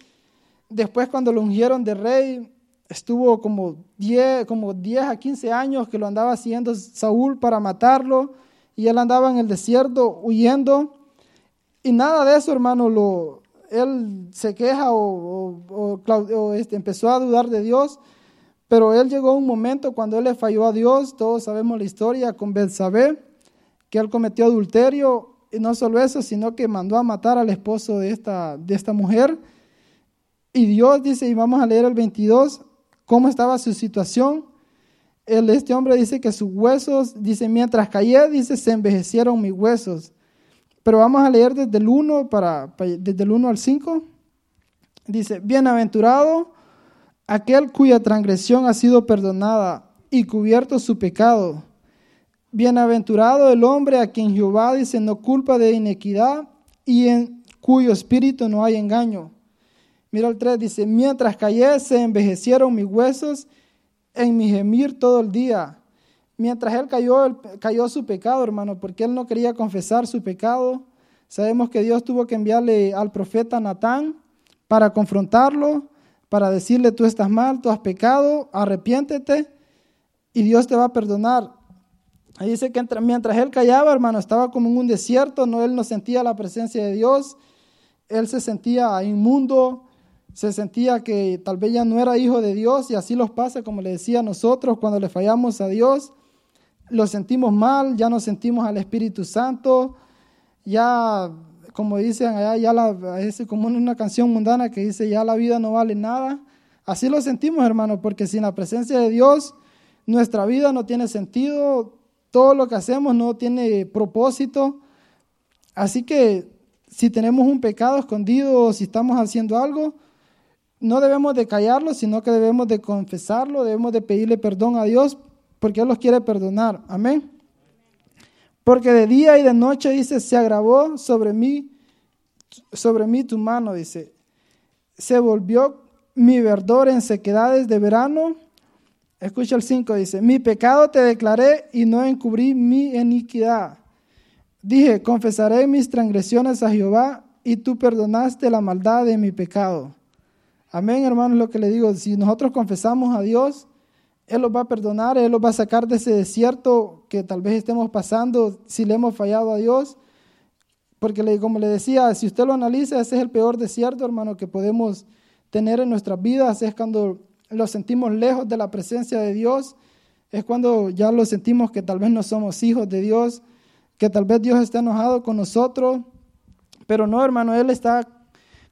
Después cuando lo ungieron de rey, estuvo como 10, como 10 a 15 años que lo andaba haciendo Saúl para matarlo. Y él andaba en el desierto huyendo. Y nada de eso, hermano, lo, él se queja o, este, empezó a dudar de Dios pero él llegó un momento cuando él le falló a Dios, todos sabemos la historia con Belsabé, que él cometió adulterio, y no solo eso, sino que mandó a matar al esposo de esta, de esta mujer. Y Dios dice, y vamos a leer el 22, cómo estaba su situación. El, este hombre dice que sus huesos, dice, mientras callé, dice, se envejecieron mis huesos. Pero vamos a leer desde el 1, para, desde el 1 al 5. Dice, bienaventurado aquel cuya transgresión ha sido perdonada y cubierto su pecado. Bienaventurado el hombre a quien Jehová dice no culpa de inequidad y en cuyo espíritu no hay engaño. Mira el 3, dice, mientras callé se envejecieron mis huesos en mi gemir todo el día. Mientras él cayó, cayó su pecado, hermano, porque él no quería confesar su pecado. Sabemos que Dios tuvo que enviarle al profeta Natán para confrontarlo para decirle, tú estás mal, tú has pecado, arrepiéntete y Dios te va a perdonar. Ahí dice que mientras él callaba, hermano, estaba como en un desierto, no, él no sentía la presencia de Dios, él se sentía inmundo, se sentía que tal vez ya no era hijo de Dios y así los pasa, como le decía a nosotros, cuando le fallamos a Dios, lo sentimos mal, ya no sentimos al Espíritu Santo, ya, como dicen allá, ya la, es como una canción mundana que dice, ya la vida no vale nada. Así lo sentimos, hermano, porque sin la presencia de Dios, nuestra vida no tiene sentido, todo lo que hacemos no tiene propósito. Así que si tenemos un pecado escondido o si estamos haciendo algo, no debemos de callarlo, sino que debemos de confesarlo, debemos de pedirle perdón a Dios porque Él los quiere perdonar. Amén. Porque de día y de noche, dice, se agravó sobre mí, sobre mí tu mano, dice. Se volvió mi verdor en sequedades de verano. Escucha el 5, dice, mi pecado te declaré y no encubrí mi iniquidad. Dije, confesaré mis transgresiones a Jehová y tú perdonaste la maldad de mi pecado. Amén, hermanos, lo que le digo, si nosotros confesamos a Dios, Él los va a perdonar, Él los va a sacar de ese desierto que tal vez estemos pasando si le hemos fallado a Dios. Porque como le decía, si usted lo analiza, ese es el peor desierto, hermano, que podemos tener en nuestras vidas. Es cuando lo sentimos lejos de la presencia de Dios. Es cuando ya lo sentimos que tal vez no somos hijos de Dios, que tal vez Dios está enojado con nosotros. Pero no, hermano, Él está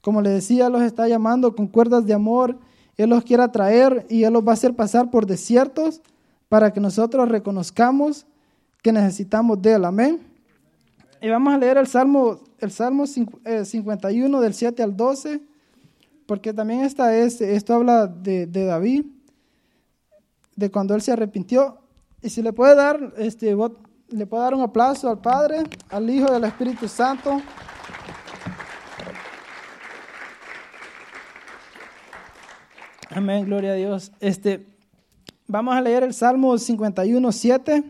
como le decía, los está llamando con cuerdas de amor. Él los quiere atraer y Él los va a hacer pasar por desiertos para que nosotros reconozcamos que necesitamos de Él. Amén. Y vamos a leer el Salmo, el Salmo 51 eh, del 7 al 12, porque también esta es, esto habla de, David, de cuando él se arrepintió. Y si le puede dar, este, le puede dar un aplauso al Padre, al Hijo y al Espíritu Santo. Amén, gloria a Dios. Este, vamos a leer el Salmo 51, 7.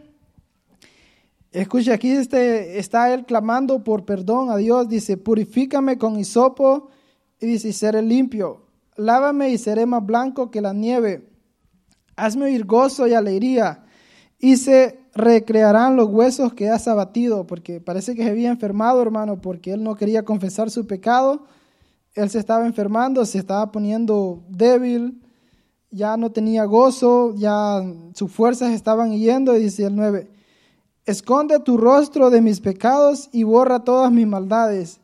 Escuche, aquí este, está él clamando por perdón a Dios. Dice, purifícame con hisopo y dice, seré limpio. Lávame y seré más blanco que la nieve. Hazme oír gozo y alegría. Y se recrearán los huesos que has abatido. Porque parece que se había enfermado, hermano, porque él no quería confesar su pecado él se estaba enfermando, se estaba poniendo débil, ya no tenía gozo, ya sus fuerzas estaban yendo, y dice el 9, esconde tu rostro de mis pecados y borra todas mis maldades.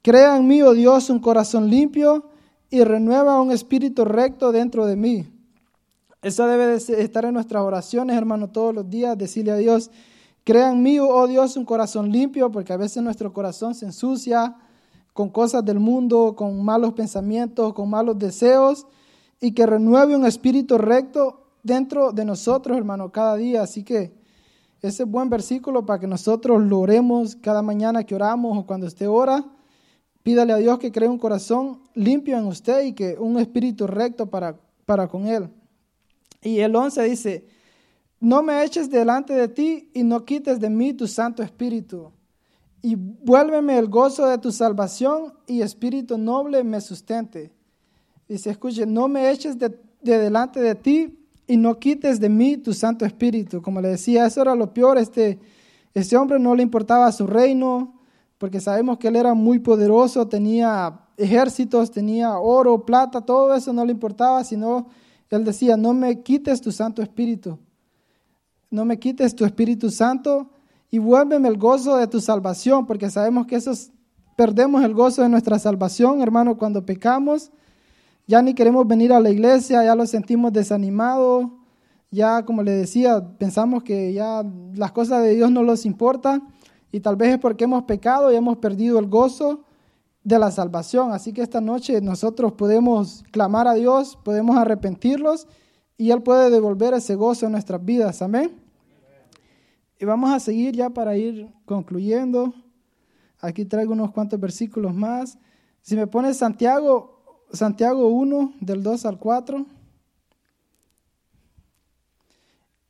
Crea en mí, oh Dios, un corazón limpio y renueva un espíritu recto dentro de mí. Eso debe de estar en nuestras oraciones, hermano, todos los días, decirle a Dios, crea en mí, oh Dios, un corazón limpio, porque a veces nuestro corazón se ensucia, con cosas del mundo, con malos pensamientos, con malos deseos, y que renueve un espíritu recto dentro de nosotros, hermano, cada día. Así que ese es buen versículo para que nosotros lo oremos cada mañana que oramos o cuando esté ora. Pídale a Dios que cree un corazón limpio en usted y que un espíritu recto para, para con él. Y el 11 dice, no me eches delante de ti y no quites de mí tu Santo Espíritu y vuélveme el gozo de tu salvación y espíritu noble me sustente. Dice, escuche, no me eches de, delante de ti y no quites de mí tu Santo Espíritu. Como le decía, eso era lo peor. Este, este hombre no le importaba su reino, porque sabemos que él era muy poderoso, tenía ejércitos, tenía oro, plata, todo eso no le importaba, sino él decía, no me quites tu Santo Espíritu. No me quites tu Espíritu Santo y vuélveme el gozo de tu salvación, porque sabemos que esos perdemos el gozo de nuestra salvación, hermano, cuando pecamos. Ya ni queremos venir a la iglesia, ya lo sentimos desanimado, ya como le decía, pensamos que ya las cosas de Dios no nos importan y tal vez es porque hemos pecado y hemos perdido el gozo de la salvación. Así que esta noche nosotros podemos clamar a Dios, podemos arrepentirlos y Él puede devolver ese gozo en nuestras vidas. Amén. Y vamos a seguir ya para ir concluyendo. Aquí traigo unos cuantos versículos más. Si me pones Santiago, Santiago 1, del 2 al 4.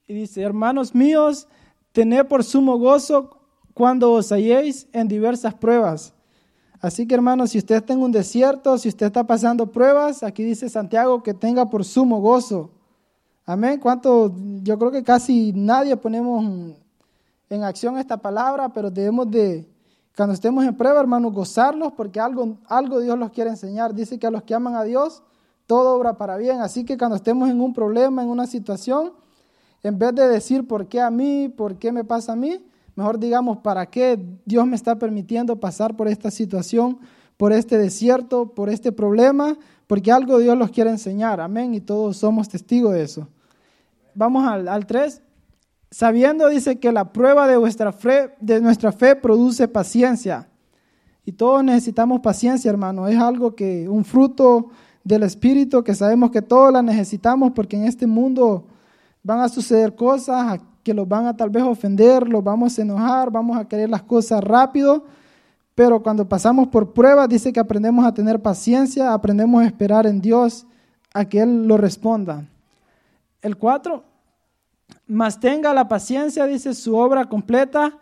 Y dice, hermanos míos, tened por sumo gozo cuando os halléis en diversas pruebas. Así que hermanos, si usted está en un desierto, si usted está pasando pruebas, aquí dice Santiago que tenga por sumo gozo. Amén. ¿Cuánto? Yo creo que casi nadie ponemos en acción esta palabra, pero debemos de Cuando estemos en prueba, hermanos, gozarlos porque algo, algo Dios los quiere enseñar. Dice que a los que aman a Dios, todo obra para bien. Así que cuando estemos en un problema, en una situación, en vez de decir por qué a mí, por qué me pasa a mí, mejor digamos para qué Dios me está permitiendo pasar por esta situación, por este desierto, por este problema, porque algo Dios los quiere enseñar. Amén. Y todos somos testigos de eso. Vamos al, al 3. Sabiendo, dice, que la prueba de, vuestra fe, de nuestra fe produce paciencia. Y todos necesitamos paciencia, hermano. Es algo que, un fruto del Espíritu que sabemos que todos la necesitamos porque en este mundo van a suceder cosas que los van a tal vez ofender, los vamos a enojar, vamos a querer las cosas rápido. Pero cuando pasamos por pruebas, dice que aprendemos a tener paciencia, aprendemos a esperar en Dios a que Él lo responda. El 4, mas tenga la paciencia, dice su obra completa,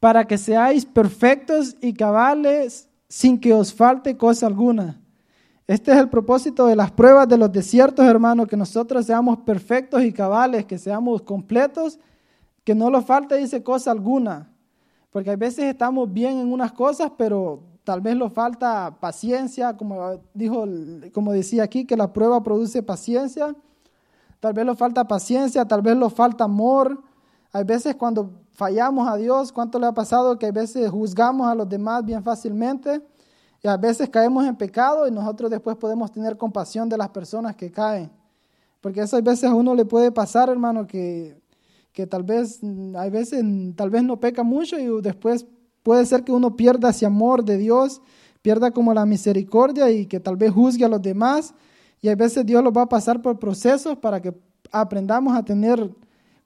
para que seáis perfectos y cabales sin que os falte cosa alguna. Este es el propósito de las pruebas de los desiertos, hermano, que nosotros seamos perfectos y cabales, que seamos completos, que no nos falte, dice, cosa alguna. Porque a veces estamos bien en unas cosas, pero tal vez nos falta paciencia, como, dijo, como decía aquí, que la prueba produce paciencia tal vez nos falta paciencia, tal vez nos falta amor. Hay veces cuando fallamos a Dios, ¿cuánto le ha pasado que a veces juzgamos a los demás bien fácilmente? Y a veces caemos en pecado y nosotros después podemos tener compasión de las personas que caen. Porque eso a veces a uno le puede pasar, hermano, que, que tal vez, hay veces, tal vez no peca mucho y después puede ser que uno pierda ese amor de Dios, pierda como la misericordia y que tal vez juzgue a los demás y a veces Dios los va a pasar por procesos para que aprendamos a tener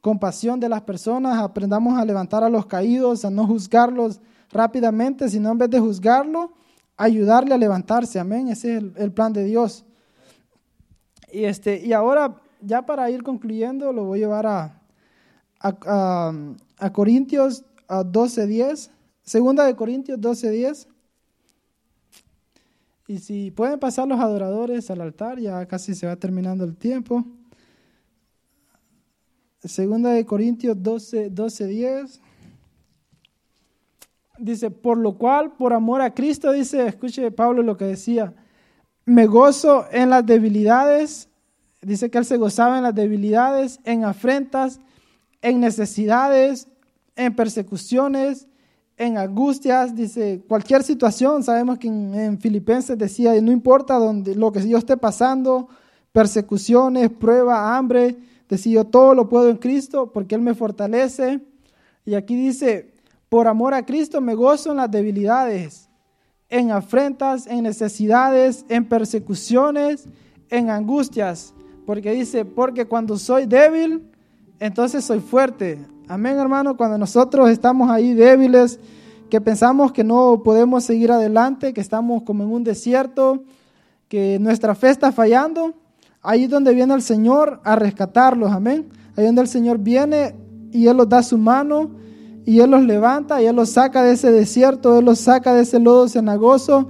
compasión de las personas, aprendamos a levantar a los caídos, a no juzgarlos rápidamente, sino en vez de juzgarlo, ayudarle a levantarse. Amén. Ese es el, plan de Dios. Y, este, y ahora, ya para ir concluyendo, lo voy a llevar a, a, a Corintios 12.10. Segunda de Corintios 12.10. Y si pueden pasar los adoradores al altar, ya casi se va terminando el tiempo. Segunda de Corintios 12, 12, 10. Dice, por lo cual, por amor a Cristo, dice, escuche Pablo lo que decía, me gozo en las debilidades, dice que él se gozaba en las debilidades, en afrentas, en necesidades, en persecuciones, en angustias, dice, cualquier situación, sabemos que en, Filipenses decía, no importa donde, lo que yo esté pasando, persecuciones, prueba, hambre, decía, yo todo lo puedo en Cristo porque Él me fortalece. Y aquí dice, por amor a Cristo me gozo en las debilidades, en afrentas, en necesidades, en persecuciones, en angustias, porque dice, porque cuando soy débil, entonces soy fuerte. Amén, hermano, cuando nosotros estamos ahí débiles, que pensamos que no podemos seguir adelante, que estamos como en un desierto, que nuestra fe está fallando, ahí es donde viene el Señor a rescatarlos, amén. Ahí donde el Señor viene y Él los da su mano y Él los levanta y Él los saca de ese desierto, Él los saca de ese lodo cenagoso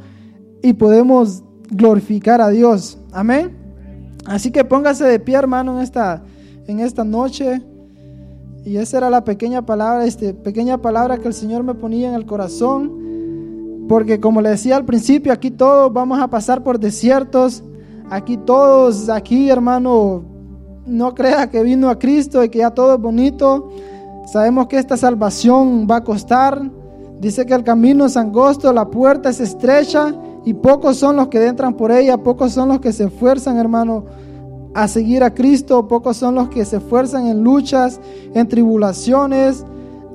y podemos glorificar a Dios, amén. Así que póngase de pie, hermano, en esta, en esta noche. Y esa era la pequeña palabra, este, pequeña palabra que el Señor me ponía en el corazón. Porque como le decía al principio, aquí todos vamos a pasar por desiertos. Aquí todos, aquí hermano, no crea que vino a Cristo y que ya todo es bonito. Sabemos que esta salvación va a costar. Dice que el camino es angosto, la puerta es estrecha y pocos son los que entran por ella, pocos son los que se esfuerzan, hermano a seguir a Cristo, pocos son los que se esfuerzan en luchas, en tribulaciones,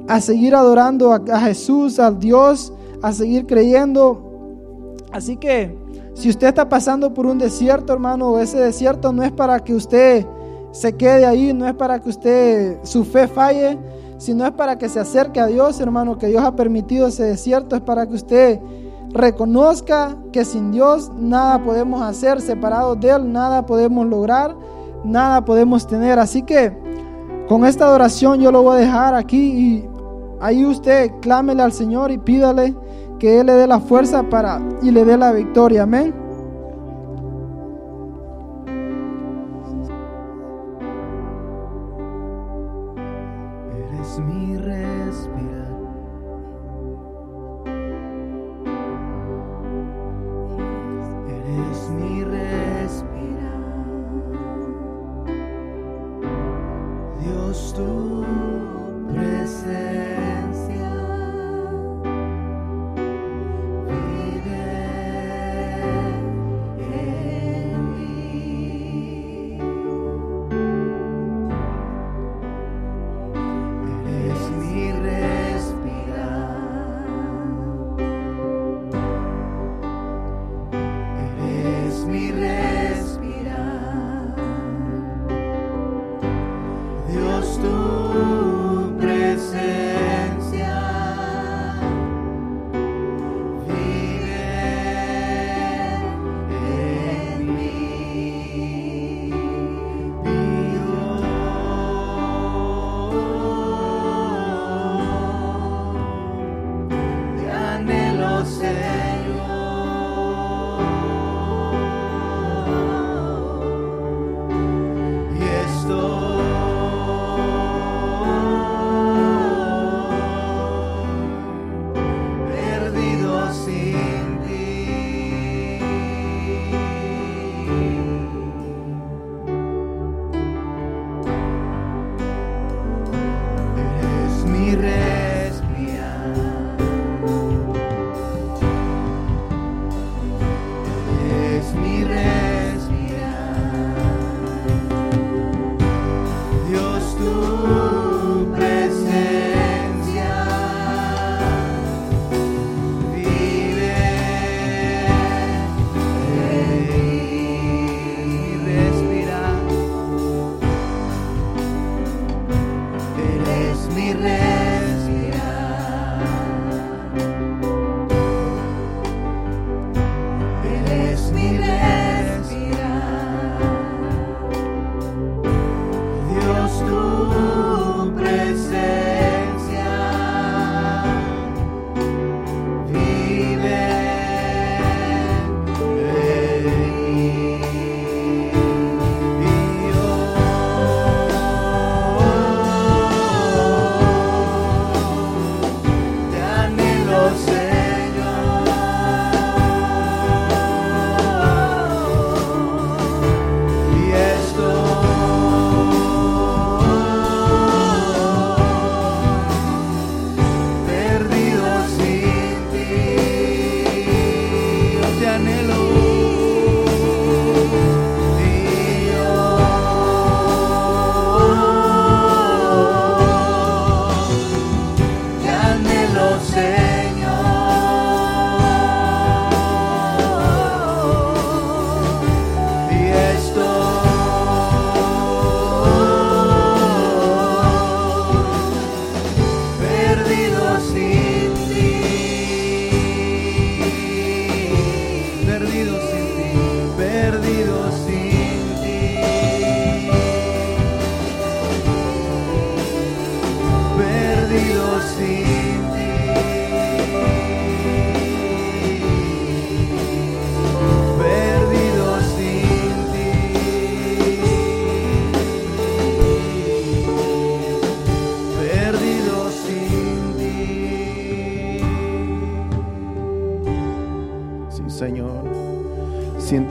a seguir adorando a, Jesús, al Dios, a seguir creyendo. Así que si usted está pasando por un desierto, hermano, ese desierto no es para que usted se quede ahí, no es para que usted su fe falle, sino es para que se acerque a Dios, hermano, que Dios ha permitido ese desierto, es para que usted reconozca que sin Dios nada podemos hacer, separados de Él nada podemos lograr, nada podemos tener. Así que con esta adoración yo lo voy a dejar aquí y ahí usted clámele al Señor y pídale que Él le dé la fuerza para y le dé la victoria. Amén.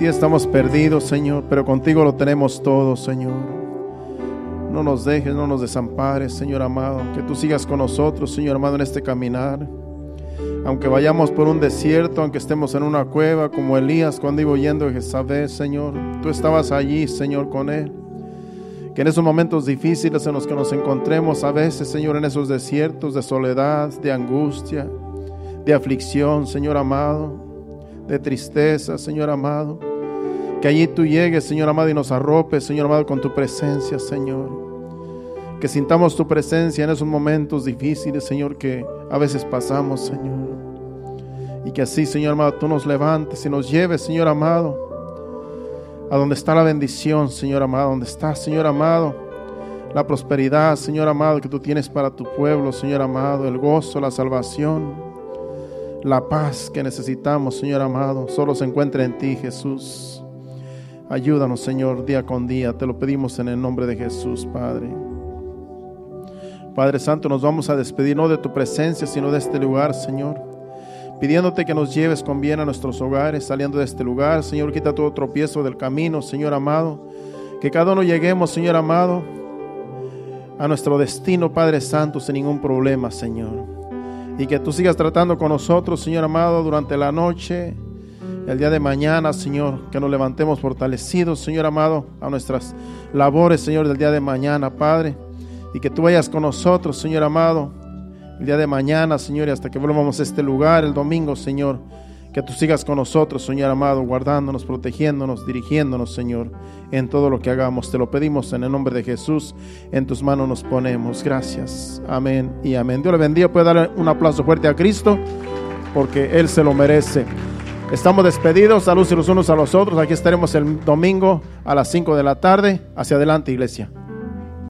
Estamos perdidos, Señor, pero contigo lo tenemos todo, Señor. No nos dejes, no nos desampares, Señor amado. Que tú sigas con nosotros, Señor amado, en este caminar. Aunque vayamos por un desierto, aunque estemos en una cueva, como Elías cuando iba oyendo a Jezabel, Señor, tú estabas allí, Señor, con él. Que en esos momentos difíciles en los que nos encontremos, a veces, Señor, en esos desiertos de soledad, de angustia, de aflicción, Señor amado, de tristeza, Señor amado que allí tú llegues, Señor amado, y nos arropes, Señor amado, con tu presencia, Señor. Que sintamos tu presencia en esos momentos difíciles, Señor, que a veces pasamos, Señor. Y que así, Señor amado, tú nos levantes y nos lleves, Señor amado, a donde está la bendición, Señor amado, donde está, Señor amado, la prosperidad, Señor amado, que tú tienes para tu pueblo, Señor amado, el gozo, la salvación, la paz que necesitamos, Señor amado, solo se encuentra en ti, Jesús. Ayúdanos, Señor, día con día. Te lo pedimos en el nombre de Jesús, Padre. Padre Santo, nos vamos a despedir no de tu presencia, sino de este lugar, Señor. Pidiéndote que nos lleves con bien a nuestros hogares, saliendo de este lugar. Señor, quita todo tropiezo del camino, Señor amado. Que cada uno lleguemos, Señor amado, a nuestro destino, Padre Santo, sin ningún problema, Señor. Y que tú sigas tratando con nosotros, Señor amado, durante la noche el día de mañana, Señor, que nos levantemos fortalecidos, Señor amado, a nuestras labores, Señor, del día de mañana, Padre. Y que tú vayas con nosotros, Señor amado, el día de mañana, Señor, y hasta que volvamos a este lugar el domingo, Señor. Que tú sigas con nosotros, Señor amado, guardándonos, protegiéndonos, dirigiéndonos, Señor, en todo lo que hagamos. Te lo pedimos en el nombre de Jesús. En tus manos nos ponemos. Gracias. Amén y amén. Dios le bendiga. Puede darle un aplauso fuerte a Cristo porque Él se lo merece. Estamos despedidos, saludos los unos a los otros. Aquí estaremos el domingo a las 5 de la tarde. Hacia adelante, iglesia.